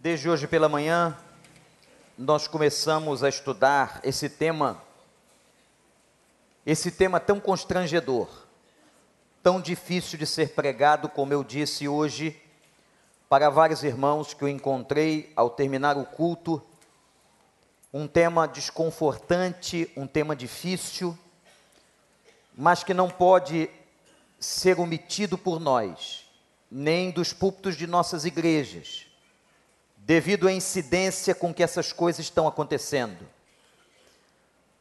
Desde hoje pela manhã, nós começamos a estudar esse tema, esse tema tão constrangedor, tão difícil de ser pregado, como eu disse hoje, para vários irmãos que eu encontrei ao terminar o culto, um tema desconfortante, um tema difícil, mas que não pode ser omitido por nós, nem dos púlpitos de nossas igrejas, devido à incidência com que essas coisas estão acontecendo.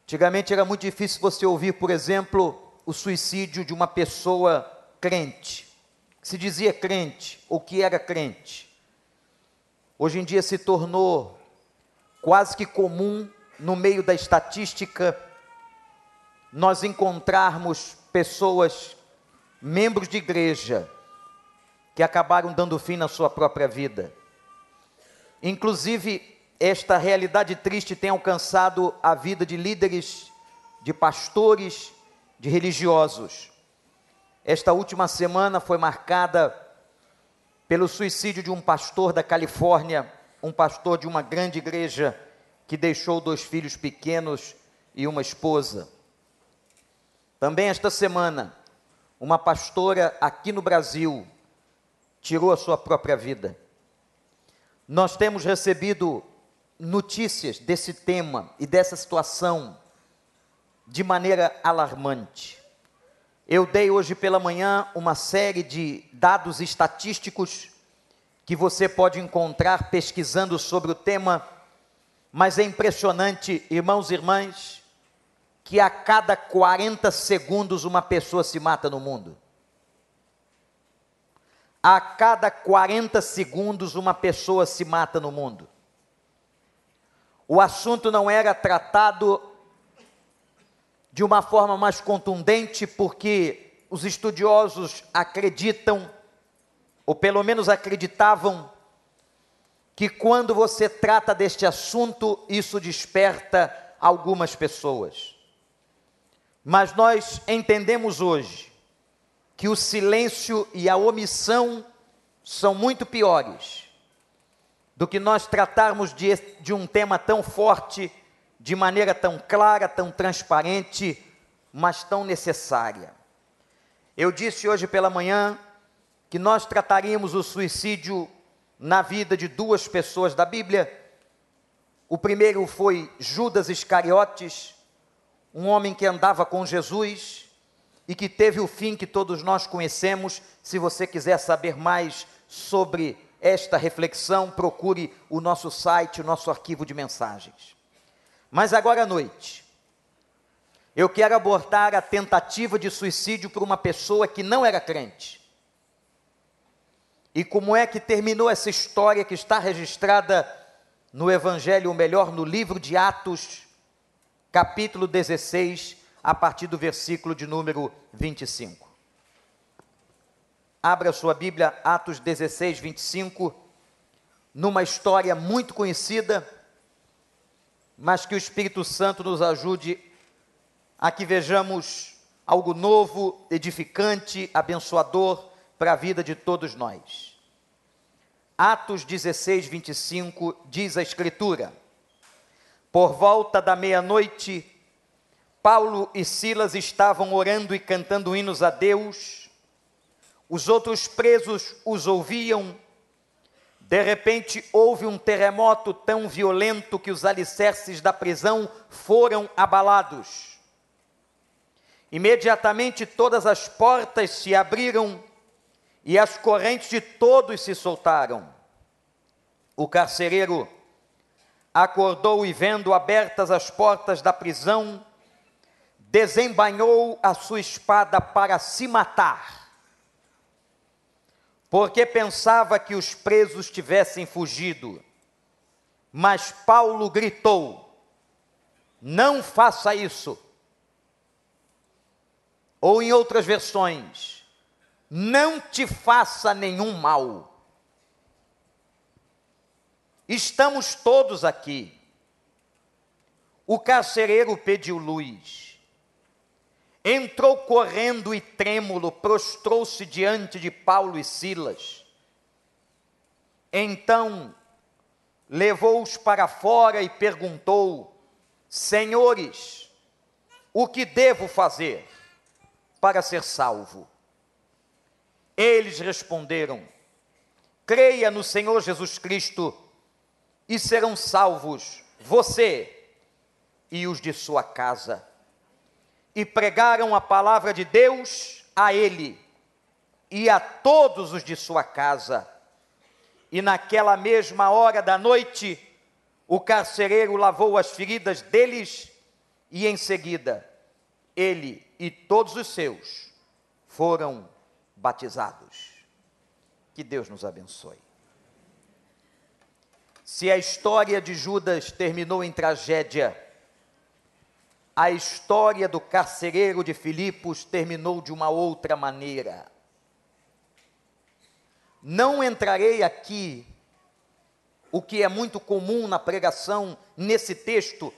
Antigamente era muito difícil você ouvir, por exemplo, o suicídio de uma pessoa crente, que se dizia crente ou que era crente. Hoje em dia se tornou quase que comum no meio da estatística nós encontrarmos pessoas membros de igreja que acabaram dando fim na sua própria vida. Inclusive, esta realidade triste tem alcançado a vida de líderes, de pastores, de religiosos. Esta última semana foi marcada pelo suicídio de um pastor da Califórnia, um pastor de uma grande igreja que deixou dois filhos pequenos e uma esposa. Também esta semana, uma pastora aqui no Brasil tirou a sua própria vida. Nós temos recebido notícias desse tema e dessa situação de maneira alarmante. Eu dei hoje pela manhã uma série de dados estatísticos que você pode encontrar pesquisando sobre o tema, mas é impressionante, irmãos e irmãs, que a cada 40 segundos uma pessoa se mata no mundo. A cada 40 segundos uma pessoa se mata no mundo. O assunto não era tratado de uma forma mais contundente, porque os estudiosos acreditam, ou pelo menos acreditavam, que quando você trata deste assunto, isso desperta algumas pessoas. Mas nós entendemos hoje que o silêncio e a omissão são muito piores do que nós tratarmos de, de um tema tão forte, de maneira tão clara, tão transparente, mas tão necessária. Eu disse hoje pela manhã que nós trataríamos o suicídio na vida de duas pessoas da Bíblia. O primeiro foi Judas Iscariotes, um homem que andava com Jesus e que teve o fim que todos nós conhecemos. Se você quiser saber mais sobre esta reflexão, procure o nosso site, o nosso arquivo de mensagens. Mas agora à noite, eu quero abordar a tentativa de suicídio por uma pessoa que não era crente. E como é que terminou essa história que está registrada no Evangelho, ou melhor, no livro de Atos, capítulo 16, a partir do versículo de número 25. Abra sua Bíblia, Atos 16, 25, numa história muito conhecida, mas que o Espírito Santo nos ajude a que vejamos algo novo, edificante, abençoador para a vida de todos nós. Atos 16, 25 diz a Escritura: por volta da meia-noite, Paulo e Silas estavam orando e cantando hinos a Deus. Os outros presos os ouviam. De repente houve um terremoto tão violento que os alicerces da prisão foram abalados. Imediatamente todas as portas se abriram e as correntes de todos se soltaram. O carcereiro acordou e, vendo abertas as portas da prisão, desembainhou a sua espada para se matar, porque pensava que os presos tivessem fugido. Mas Paulo gritou: Não faça isso. Ou em outras versões, não te faça nenhum mal. Estamos todos aqui. O carcereiro pediu luz. Entrou correndo e trêmulo, prostrou-se diante de Paulo e Silas. Então levou-os para fora e perguntou: Senhores, o que devo fazer para ser salvo? Eles responderam: Creia no Senhor Jesus Cristo e serão salvos você e os de sua casa. E pregaram a palavra de Deus a ele e a todos os de sua casa. E naquela mesma hora da noite, o carcereiro lavou as feridas deles e em seguida ele e todos os seus foram batizados. Que Deus nos abençoe. Se a história de Judas terminou em tragédia, a história do carcereiro de Filipos terminou de uma outra maneira. Não entrarei aqui, o que é muito comum na pregação nesse texto,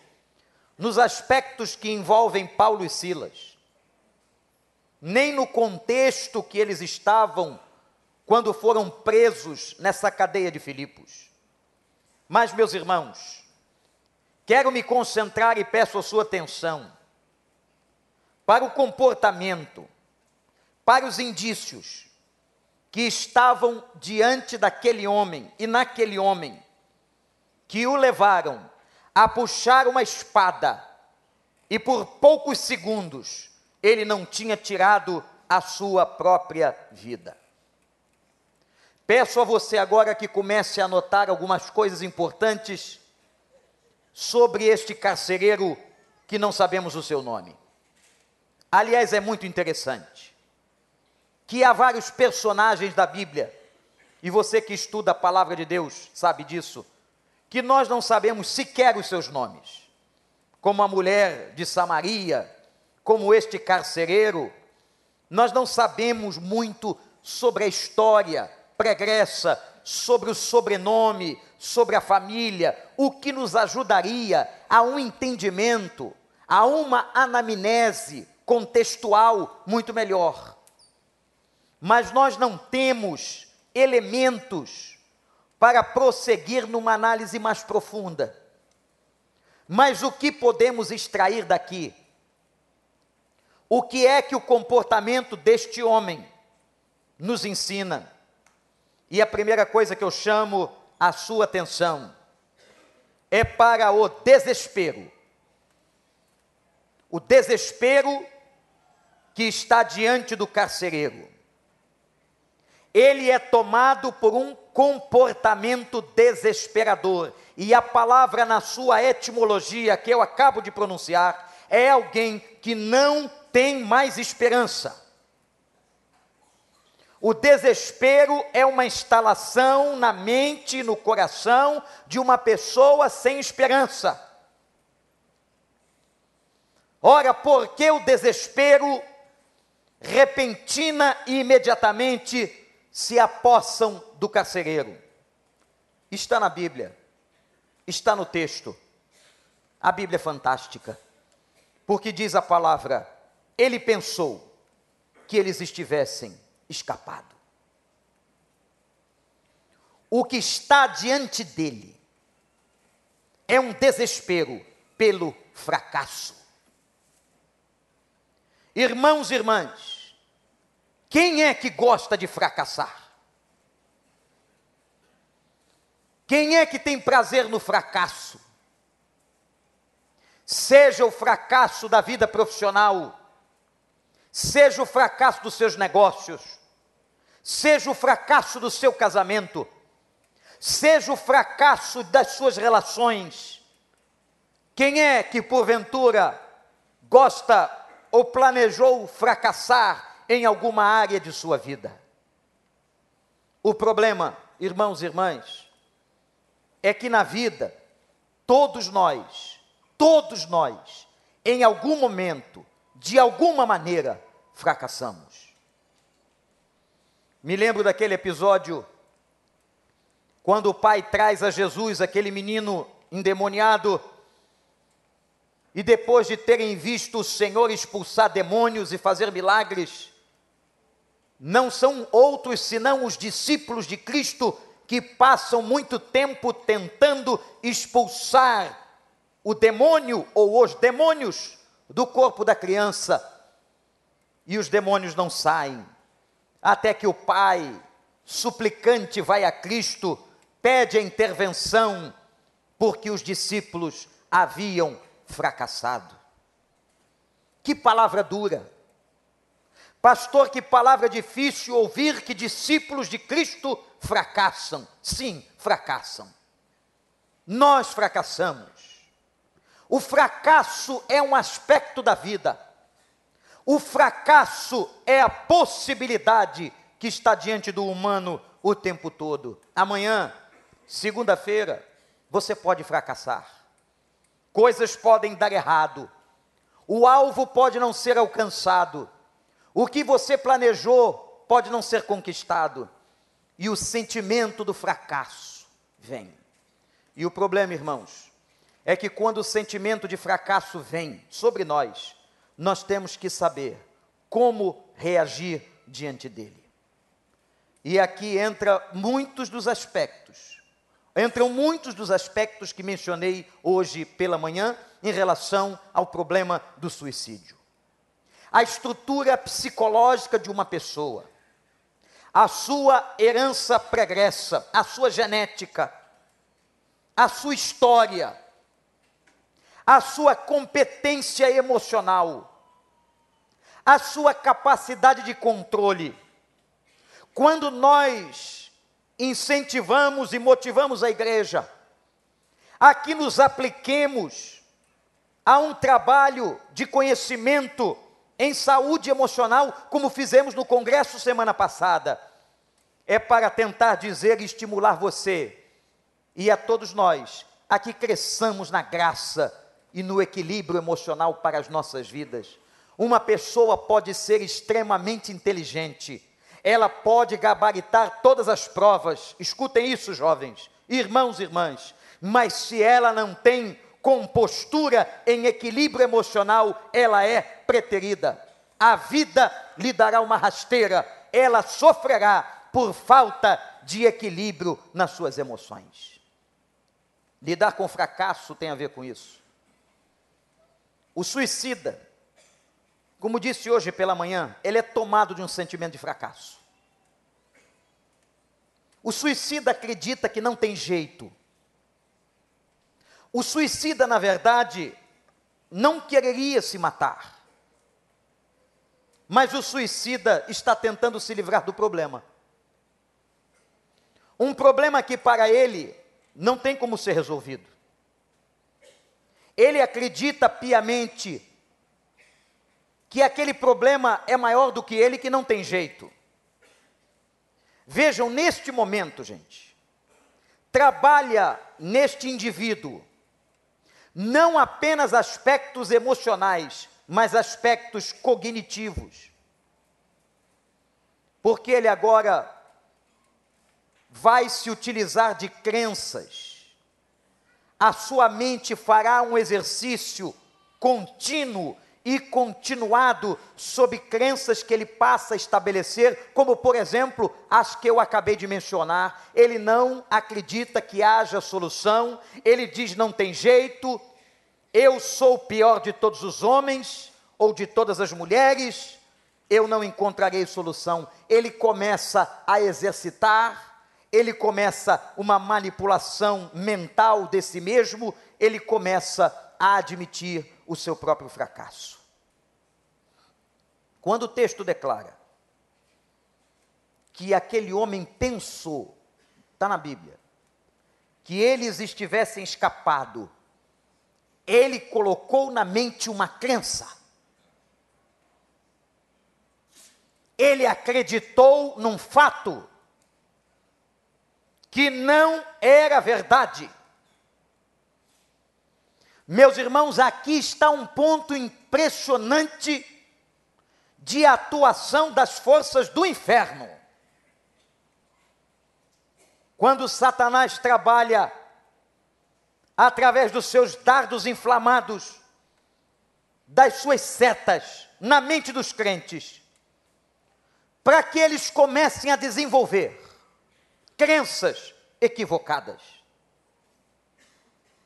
nos aspectos que envolvem Paulo e Silas, nem no contexto que eles estavam quando foram presos nessa cadeia de Filipos. Mas, meus irmãos, quero me concentrar e peço a sua atenção para o comportamento, para os indícios que estavam diante daquele homem e naquele homem, que o levaram a puxar uma espada, e por poucos segundos ele não tinha tirado a sua própria vida. Peço a você agora que comece a anotar algumas coisas importantes sobre este carcereiro que não sabemos o seu nome. Aliás, é muito interessante que há vários personagens da Bíblia, e você que estuda a palavra de Deus sabe disso, que nós não sabemos sequer os seus nomes, como a mulher de Samaria, como este carcereiro, nós não sabemos muito sobre a história pregressa, sobre o sobrenome, sobre a família, o que nos ajudaria a um entendimento, a uma anamnese contextual muito melhor mas nós não temos elementos para prosseguir numa análise mais profunda. Mas o que podemos extrair daqui? O que é que o comportamento deste homem nos ensina? E a primeira coisa que eu chamo a sua atenção é para o desespero. O desespero que está diante do carcereiro ele é tomado por um comportamento desesperador. E a palavra, na sua etimologia, que eu acabo de pronunciar, é alguém que não tem mais esperança. O desespero é uma instalação na mente e no coração de uma pessoa sem esperança. Ora, por que o desespero repentina e imediatamente se apossam do carcereiro. Está na Bíblia, está no texto. A Bíblia é fantástica, porque diz a palavra: ele pensou que eles estivessem escapado. O que está diante dele é um desespero pelo fracasso. Irmãos e irmãs, quem é que gosta de fracassar? Quem é que tem prazer no fracasso? Seja o fracasso da vida profissional, seja o fracasso dos seus negócios, seja o fracasso do seu casamento, seja o fracasso das suas relações. Quem é que porventura gosta ou planejou fracassar em alguma área de sua vida. O problema, irmãos e irmãs, é que na vida, todos nós, todos nós, em algum momento, de alguma maneira, fracassamos. Me lembro daquele episódio quando o pai traz a Jesus aquele menino endemoniado e depois de terem visto o Senhor expulsar demônios e fazer milagres, não são outros senão os discípulos de Cristo que passam muito tempo tentando expulsar o demônio ou os demônios do corpo da criança e os demônios não saem, até que o pai, suplicante, vai a Cristo, pede a intervenção, porque os discípulos haviam fracassado. Que palavra dura! Pastor, que palavra difícil ouvir que discípulos de Cristo fracassam. Sim, fracassam. Nós fracassamos. O fracasso é um aspecto da vida. O fracasso é a possibilidade que está diante do humano o tempo todo. Amanhã, segunda-feira, você pode fracassar. Coisas podem dar errado. O alvo pode não ser alcançado o que você planejou pode não ser conquistado, e o sentimento do fracasso vem. E o problema, irmãos, é que quando o sentimento de fracasso vem sobre nós, nós temos que saber como reagir diante dele. E aqui entra muitos dos aspectos, entram muitos dos aspectos que mencionei hoje pela manhã em relação ao problema do suicídio. A estrutura psicológica de uma pessoa, a sua herança pregressa, a sua genética, a sua história, a sua competência emocional, a sua capacidade de controle. Quando nós incentivamos e motivamos a igreja a que nos apliquemos a um trabalho de conhecimento em saúde emocional, como fizemos no congresso semana passada, é para tentar dizer e estimular você e a todos nós a que cresçamos na graça e no equilíbrio emocional para as nossas vidas. Uma pessoa pode ser extremamente inteligente, ela pode gabaritar todas as provas, escutem isso, jovens, irmãos e irmãs, mas se ela não tem compostura, em equilíbrio emocional, ela é preterida. A vida lhe dará uma rasteira, ela sofrerá por falta de equilíbrio nas suas emoções. Lidar com fracasso tem a ver com isso. O suicida, como disse hoje pela manhã, ele é tomado de um sentimento de fracasso. O suicida acredita que não tem jeito, o suicida, na verdade, não quereria se matar. Mas o suicida está tentando se livrar do problema. Um problema que para ele não tem como ser resolvido. Ele acredita piamente que aquele problema é maior do que ele, que não tem jeito. Vejam, neste momento, gente, trabalha neste indivíduo não apenas aspectos emocionais, mas aspectos cognitivos. Porque ele agora vai se utilizar de crenças. A sua mente fará um exercício contínuo e continuado sob crenças que ele passa a estabelecer, como por exemplo as que eu acabei de mencionar. Ele não acredita que haja solução, ele diz não tem jeito, eu sou o pior de todos os homens ou de todas as mulheres, eu não encontrarei solução. Ele começa a exercitar, ele começa uma manipulação mental de si mesmo, ele começa a admitir o seu próprio fracasso. Quando o texto declara que aquele homem pensou, está na Bíblia, que eles estivessem escapado ele colocou na mente uma crença. Ele acreditou num fato que não era verdade. Meus irmãos, aqui está um ponto impressionante de atuação das forças do inferno. Quando Satanás trabalha através dos seus dardos inflamados, das suas setas na mente dos crentes, para que eles comecem a desenvolver crenças equivocadas.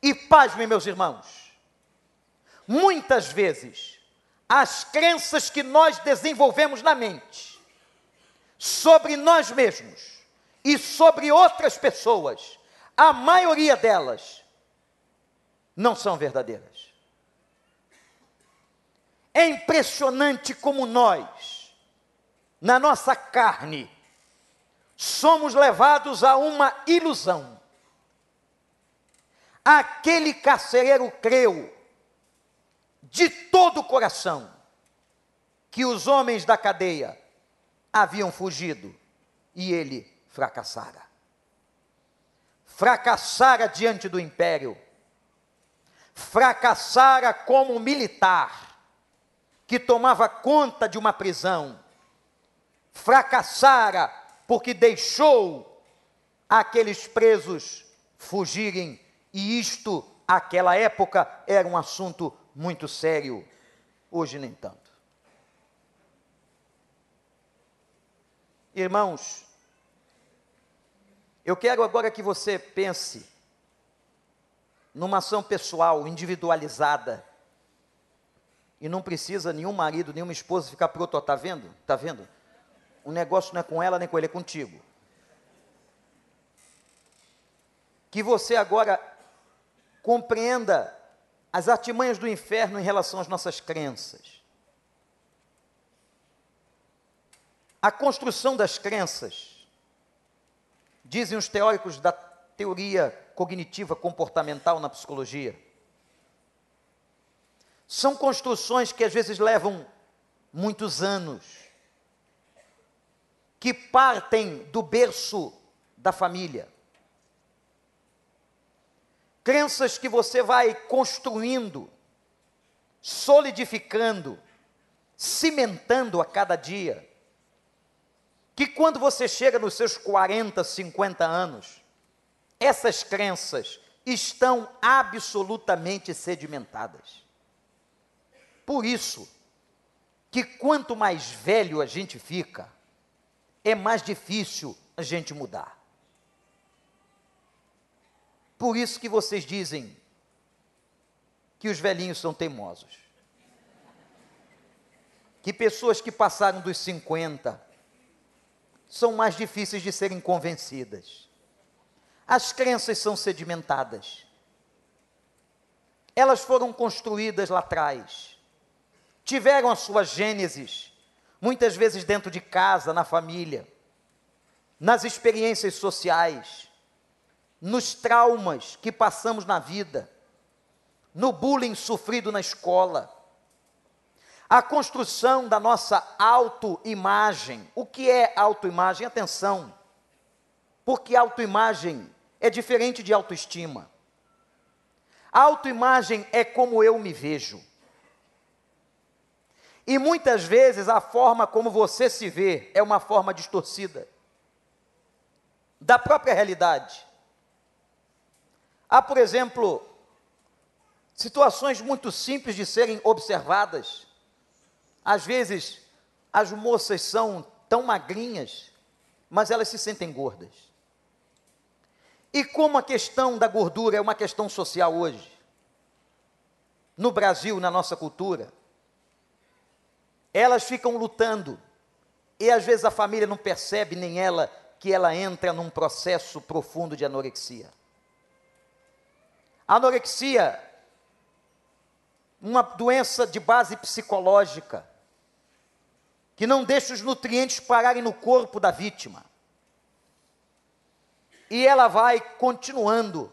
E pasmem, meus irmãos, muitas vezes as crenças que nós desenvolvemos na mente sobre nós mesmos e sobre outras pessoas, a maioria delas não são verdadeiras. É impressionante como nós, na nossa carne, somos levados a uma ilusão. Aquele carcereiro creu de todo o coração que os homens da cadeia haviam fugido e ele fracassara. Fracassara diante do império, fracassara como militar que tomava conta de uma prisão, fracassara porque deixou aqueles presos fugirem, e isto, aquela época, era um assunto muito sério, hoje nem tanto. Irmãos, eu quero agora que você pense numa ação pessoal, individualizada, e não precisa nenhum marido, nenhuma esposa ficar pronto, está vendo? Está vendo? O negócio não é com ela nem com ele, é contigo. Que você agora compreenda as artimanhas do inferno em relação às nossas crenças. A construção das crenças, dizem os teóricos da teoria cognitiva comportamental na psicologia, são construções que às vezes levam muitos anos, que partem do berço da família. Crenças que você vai construindo, solidificando, cimentando a cada dia. Que quando você chega nos seus 40, 50 anos, essas crenças estão absolutamente sedimentadas. Por isso, que quanto mais velho a gente fica, é mais difícil a gente mudar. Por isso que vocês dizem que os velhinhos são teimosos. Que pessoas que passaram dos 50 são mais difíceis de serem convencidas. As crenças são sedimentadas. Elas foram construídas lá atrás. Tiveram a sua gênesis, muitas vezes dentro de casa, na família, nas experiências sociais nos traumas que passamos na vida, no bullying sofrido na escola, a construção da nossa autoimagem. O que é autoimagem? Atenção, porque autoimagem é diferente de autoestima. Autoimagem é como eu me vejo. E muitas vezes a forma como você se vê é uma forma distorcida da própria realidade. Há, por exemplo, situações muito simples de serem observadas. Às vezes, as moças são tão magrinhas, mas elas se sentem gordas. E como a questão da gordura é uma questão social hoje, no Brasil, na nossa cultura, elas ficam lutando, e às vezes a família não percebe, nem ela, que ela entra num processo profundo de anorexia. Anorexia, uma doença de base psicológica, que não deixa os nutrientes pararem no corpo da vítima. E ela vai continuando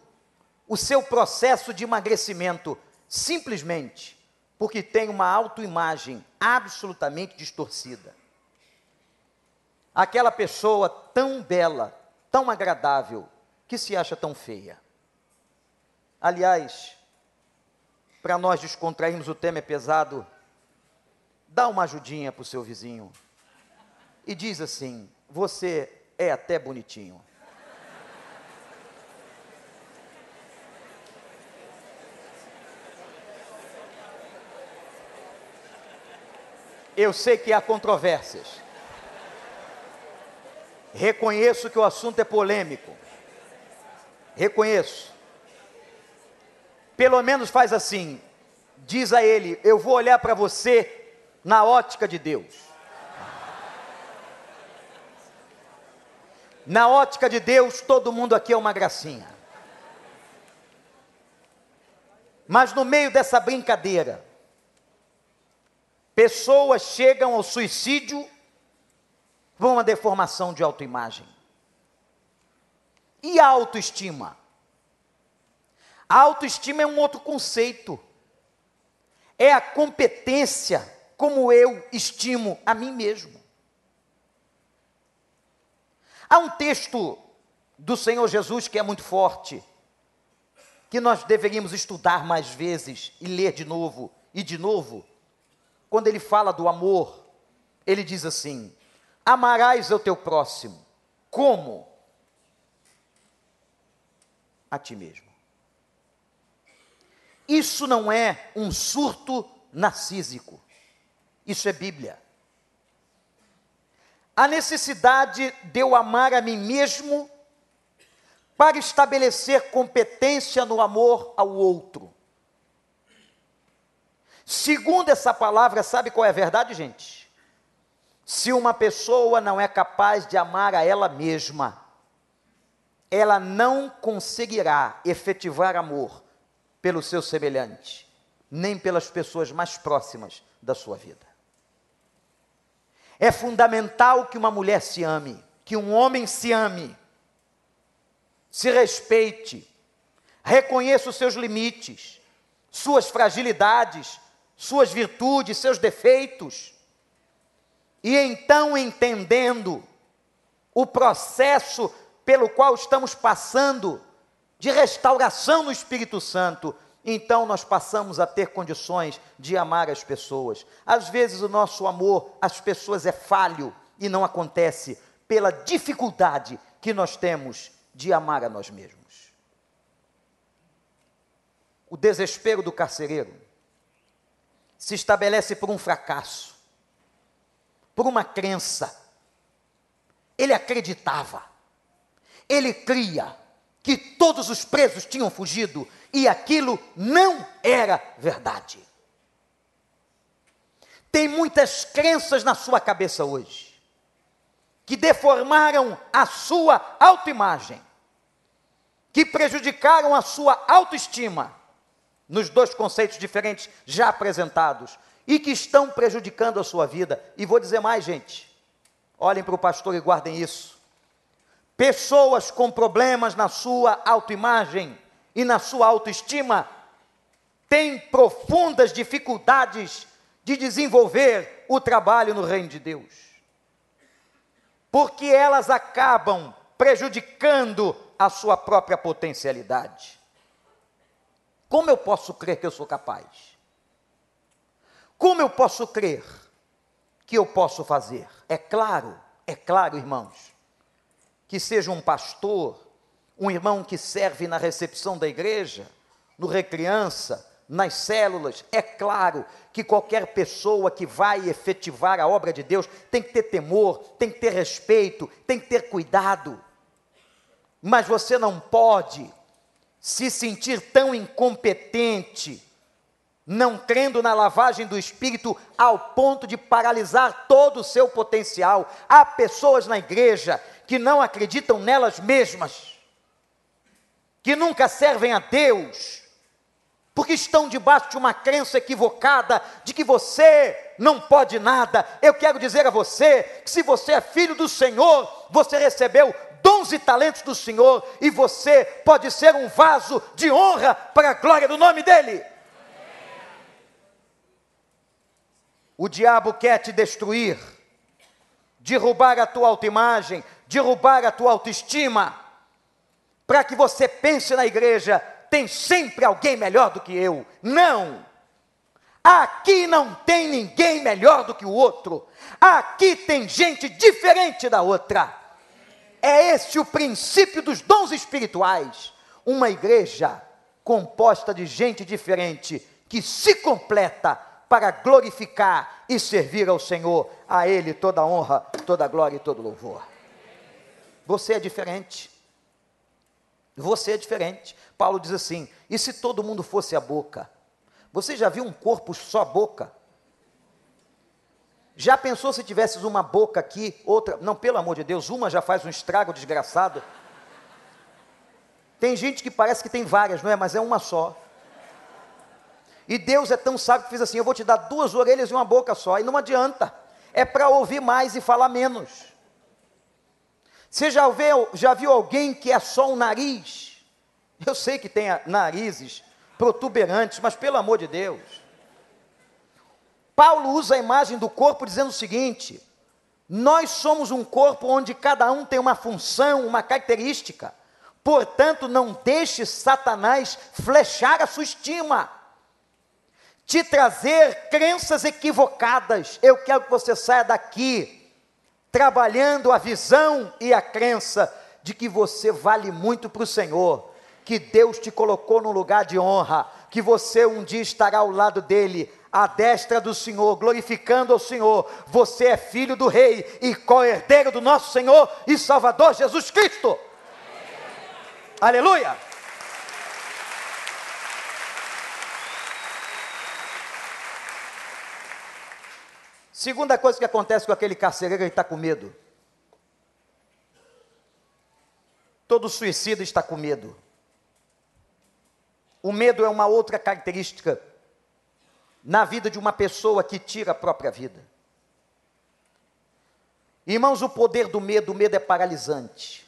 o seu processo de emagrecimento, simplesmente porque tem uma autoimagem absolutamente distorcida. Aquela pessoa tão bela, tão agradável, que se acha tão feia. Aliás, para nós descontrairmos, o tema é pesado. Dá uma ajudinha para o seu vizinho e diz assim: Você é até bonitinho. Eu sei que há controvérsias. Reconheço que o assunto é polêmico. Reconheço. Pelo menos faz assim. Diz a ele: Eu vou olhar para você na ótica de Deus. Na ótica de Deus, todo mundo aqui é uma gracinha. Mas no meio dessa brincadeira, pessoas chegam ao suicídio por uma deformação de autoimagem. E autoestima? A autoestima é um outro conceito. É a competência como eu estimo a mim mesmo. Há um texto do Senhor Jesus que é muito forte, que nós deveríamos estudar mais vezes e ler de novo e de novo. Quando ele fala do amor, ele diz assim: Amarás o teu próximo, como? A ti mesmo. Isso não é um surto narcísico, isso é Bíblia a necessidade de eu amar a mim mesmo para estabelecer competência no amor ao outro. Segundo essa palavra, sabe qual é a verdade, gente? Se uma pessoa não é capaz de amar a ela mesma, ela não conseguirá efetivar amor pelo seu semelhante, nem pelas pessoas mais próximas da sua vida. É fundamental que uma mulher se ame, que um homem se ame, se respeite, reconheça os seus limites, suas fragilidades, suas virtudes, seus defeitos. E então, entendendo o processo pelo qual estamos passando de restauração no Espírito Santo, então nós passamos a ter condições de amar as pessoas. Às vezes o nosso amor às pessoas é falho e não acontece pela dificuldade que nós temos de amar a nós mesmos. O desespero do carcereiro se estabelece por um fracasso, por uma crença. Ele acreditava, ele cria que todos os presos tinham fugido e aquilo não era verdade. Tem muitas crenças na sua cabeça hoje que deformaram a sua autoimagem, que prejudicaram a sua autoestima, nos dois conceitos diferentes já apresentados, e que estão prejudicando a sua vida. E vou dizer mais, gente, olhem para o pastor e guardem isso. Pessoas com problemas na sua autoimagem e na sua autoestima têm profundas dificuldades de desenvolver o trabalho no reino de Deus. Porque elas acabam prejudicando a sua própria potencialidade. Como eu posso crer que eu sou capaz? Como eu posso crer que eu posso fazer? É claro, é claro, irmãos, que seja um pastor, um irmão que serve na recepção da igreja, no recriança, nas células, é claro que qualquer pessoa que vai efetivar a obra de Deus tem que ter temor, tem que ter respeito, tem que ter cuidado. Mas você não pode se sentir tão incompetente, não crendo na lavagem do espírito ao ponto de paralisar todo o seu potencial. Há pessoas na igreja que não acreditam nelas mesmas que nunca servem a Deus, porque estão debaixo de uma crença equivocada de que você não pode nada. Eu quero dizer a você que se você é filho do Senhor, você recebeu dons e talentos do Senhor e você pode ser um vaso de honra para a glória do nome dEle. O diabo quer te destruir, derrubar a tua autoimagem, derrubar a tua autoestima para que você pense na igreja, tem sempre alguém melhor do que eu. Não! Aqui não tem ninguém melhor do que o outro. Aqui tem gente diferente da outra. É esse o princípio dos dons espirituais. Uma igreja composta de gente diferente que se completa para glorificar e servir ao Senhor. A Ele toda honra, toda glória e todo louvor. Você é diferente. Você é diferente. Paulo diz assim: e se todo mundo fosse a boca? Você já viu um corpo só boca? Já pensou se tivesses uma boca aqui, outra? Não, pelo amor de Deus, uma já faz um estrago desgraçado. Tem gente que parece que tem várias, não é? Mas é uma só. E Deus é tão sábio que fez assim: eu vou te dar duas orelhas e uma boca só. E não adianta. É para ouvir mais e falar menos. Você já viu, já viu alguém que é só um nariz? Eu sei que tem narizes protuberantes, mas pelo amor de Deus. Paulo usa a imagem do corpo dizendo o seguinte: nós somos um corpo onde cada um tem uma função, uma característica. Portanto, não deixe Satanás flechar a sua estima, te trazer crenças equivocadas. Eu quero que você saia daqui trabalhando a visão e a crença de que você vale muito para o Senhor, que Deus te colocou num lugar de honra, que você um dia estará ao lado dele, à destra do Senhor, glorificando ao Senhor. Você é filho do Rei e co-herdeiro do nosso Senhor e Salvador Jesus Cristo. Aleluia! Segunda coisa que acontece com aquele carcereiro, ele está com medo. Todo suicida está com medo. O medo é uma outra característica na vida de uma pessoa que tira a própria vida. Irmãos, o poder do medo, o medo é paralisante.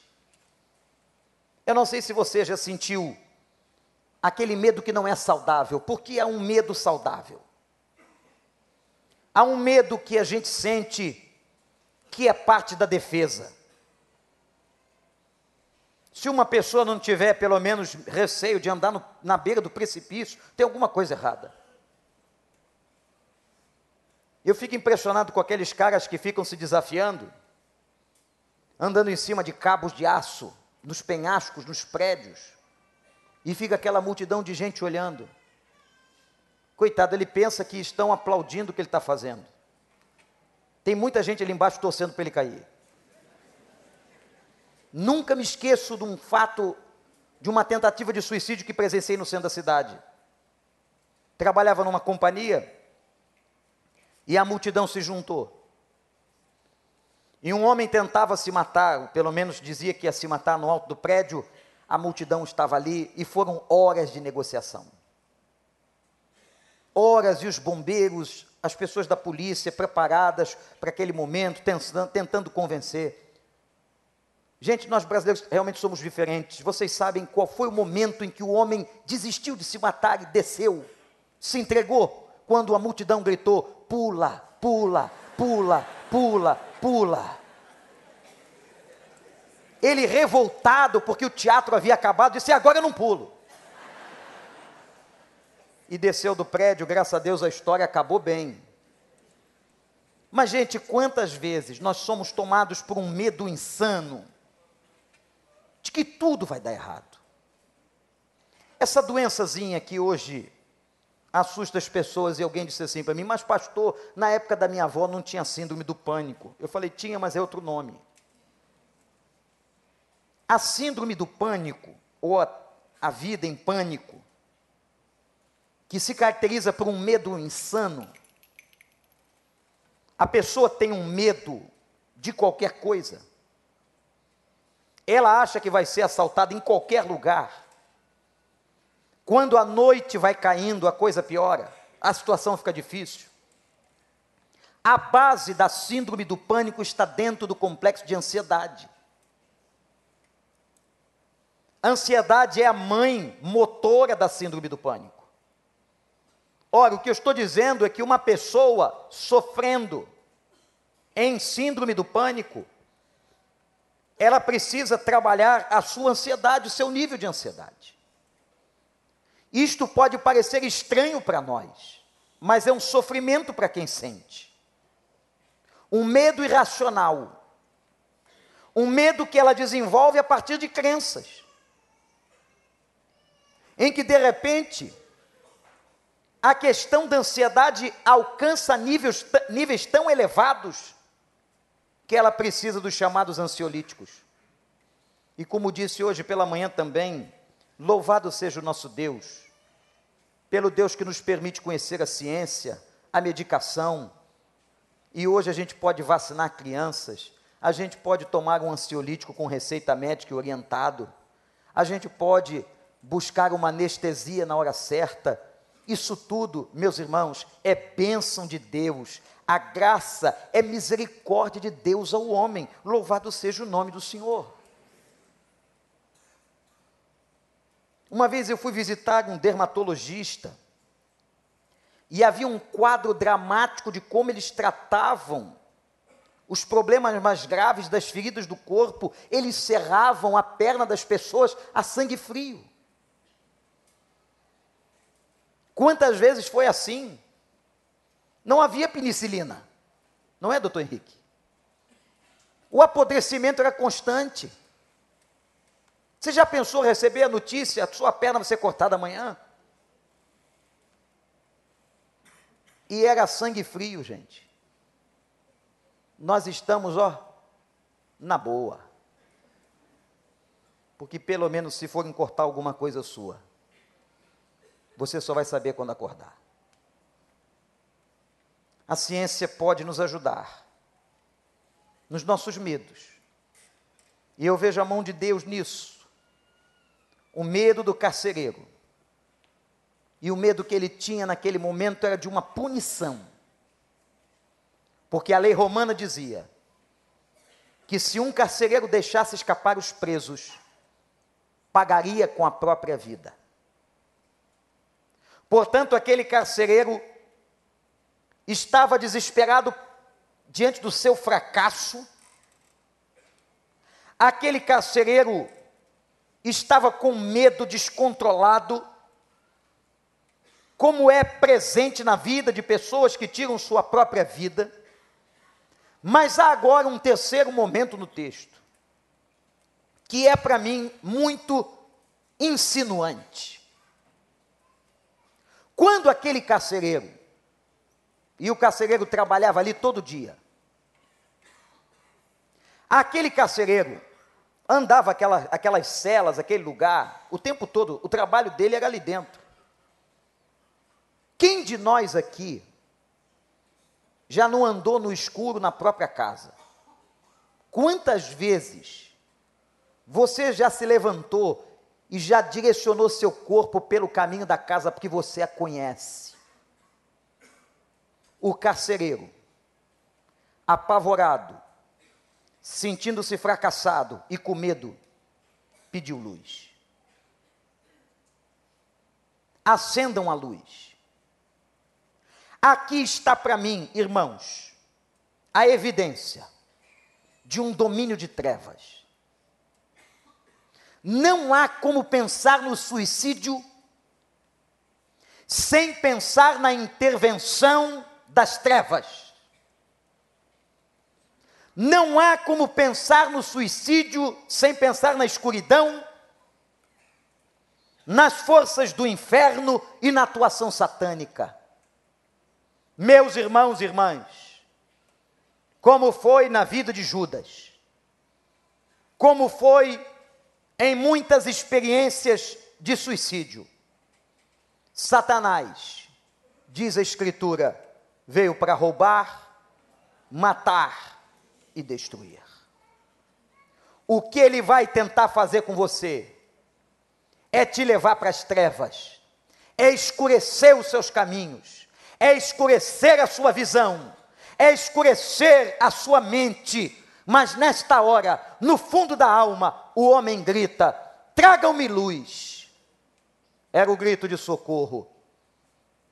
Eu não sei se você já sentiu aquele medo que não é saudável, porque é um medo saudável. Há um medo que a gente sente que é parte da defesa. Se uma pessoa não tiver pelo menos receio de andar no, na beira do precipício, tem alguma coisa errada. Eu fico impressionado com aqueles caras que ficam se desafiando, andando em cima de cabos de aço, nos penhascos, nos prédios, e fica aquela multidão de gente olhando. Coitado, ele pensa que estão aplaudindo o que ele está fazendo. Tem muita gente ali embaixo torcendo para ele cair. Nunca me esqueço de um fato, de uma tentativa de suicídio que presenciei no centro da cidade. Trabalhava numa companhia e a multidão se juntou. E um homem tentava se matar, pelo menos dizia que ia se matar no alto do prédio, a multidão estava ali e foram horas de negociação. Horas e os bombeiros, as pessoas da polícia preparadas para aquele momento, tentando, tentando convencer. Gente, nós brasileiros realmente somos diferentes. Vocês sabem qual foi o momento em que o homem desistiu de se matar e desceu, se entregou, quando a multidão gritou: pula, pula, pula, pula, pula. Ele revoltado porque o teatro havia acabado, disse: Agora eu não pulo. E desceu do prédio, graças a Deus a história acabou bem. Mas, gente, quantas vezes nós somos tomados por um medo insano de que tudo vai dar errado? Essa doençazinha que hoje assusta as pessoas e alguém disse assim para mim, mas pastor, na época da minha avó não tinha síndrome do pânico. Eu falei, tinha, mas é outro nome. A síndrome do pânico, ou a, a vida em pânico, que se caracteriza por um medo insano, a pessoa tem um medo de qualquer coisa. Ela acha que vai ser assaltada em qualquer lugar. Quando a noite vai caindo, a coisa piora, a situação fica difícil. A base da síndrome do pânico está dentro do complexo de ansiedade. A ansiedade é a mãe motora da síndrome do pânico. Ora, o que eu estou dizendo é que uma pessoa sofrendo em síndrome do pânico, ela precisa trabalhar a sua ansiedade, o seu nível de ansiedade. Isto pode parecer estranho para nós, mas é um sofrimento para quem sente. Um medo irracional. Um medo que ela desenvolve a partir de crenças. Em que, de repente, a questão da ansiedade alcança níveis, níveis tão elevados que ela precisa dos chamados ansiolíticos. E como disse hoje pela manhã também, louvado seja o nosso Deus, pelo Deus que nos permite conhecer a ciência, a medicação, e hoje a gente pode vacinar crianças, a gente pode tomar um ansiolítico com receita médica orientado, a gente pode buscar uma anestesia na hora certa. Isso tudo, meus irmãos, é bênção de Deus. A graça é misericórdia de Deus ao homem. Louvado seja o nome do Senhor. Uma vez eu fui visitar um dermatologista e havia um quadro dramático de como eles tratavam os problemas mais graves das feridas do corpo, eles serravam a perna das pessoas a sangue frio. Quantas vezes foi assim? Não havia penicilina, não é, doutor Henrique? O apodrecimento era constante. Você já pensou receber a notícia, a sua perna vai ser cortada amanhã? E era sangue frio, gente. Nós estamos, ó, na boa. Porque pelo menos se forem cortar alguma coisa sua, você só vai saber quando acordar. A ciência pode nos ajudar nos nossos medos. E eu vejo a mão de Deus nisso. O medo do carcereiro. E o medo que ele tinha naquele momento era de uma punição. Porque a lei romana dizia que se um carcereiro deixasse escapar os presos, pagaria com a própria vida. Portanto, aquele carcereiro estava desesperado diante do seu fracasso, aquele carcereiro estava com medo descontrolado, como é presente na vida de pessoas que tiram sua própria vida. Mas há agora um terceiro momento no texto, que é para mim muito insinuante. Quando aquele carcereiro, e o carcereiro trabalhava ali todo dia, aquele carcereiro andava aquela, aquelas celas, aquele lugar, o tempo todo, o trabalho dele era ali dentro. Quem de nós aqui já não andou no escuro na própria casa? Quantas vezes você já se levantou e já direcionou seu corpo pelo caminho da casa porque você a conhece. O carcereiro, apavorado, sentindo-se fracassado e com medo, pediu luz. Acendam a luz. Aqui está para mim, irmãos, a evidência de um domínio de trevas não há como pensar no suicídio sem pensar na intervenção das trevas. Não há como pensar no suicídio sem pensar na escuridão, nas forças do inferno e na atuação satânica. Meus irmãos e irmãs, como foi na vida de Judas, como foi em muitas experiências de suicídio. Satanás, diz a Escritura, veio para roubar, matar e destruir. O que ele vai tentar fazer com você é te levar para as trevas, é escurecer os seus caminhos, é escurecer a sua visão, é escurecer a sua mente, mas nesta hora, no fundo da alma, o homem grita: Tragam-me luz. Era o grito de socorro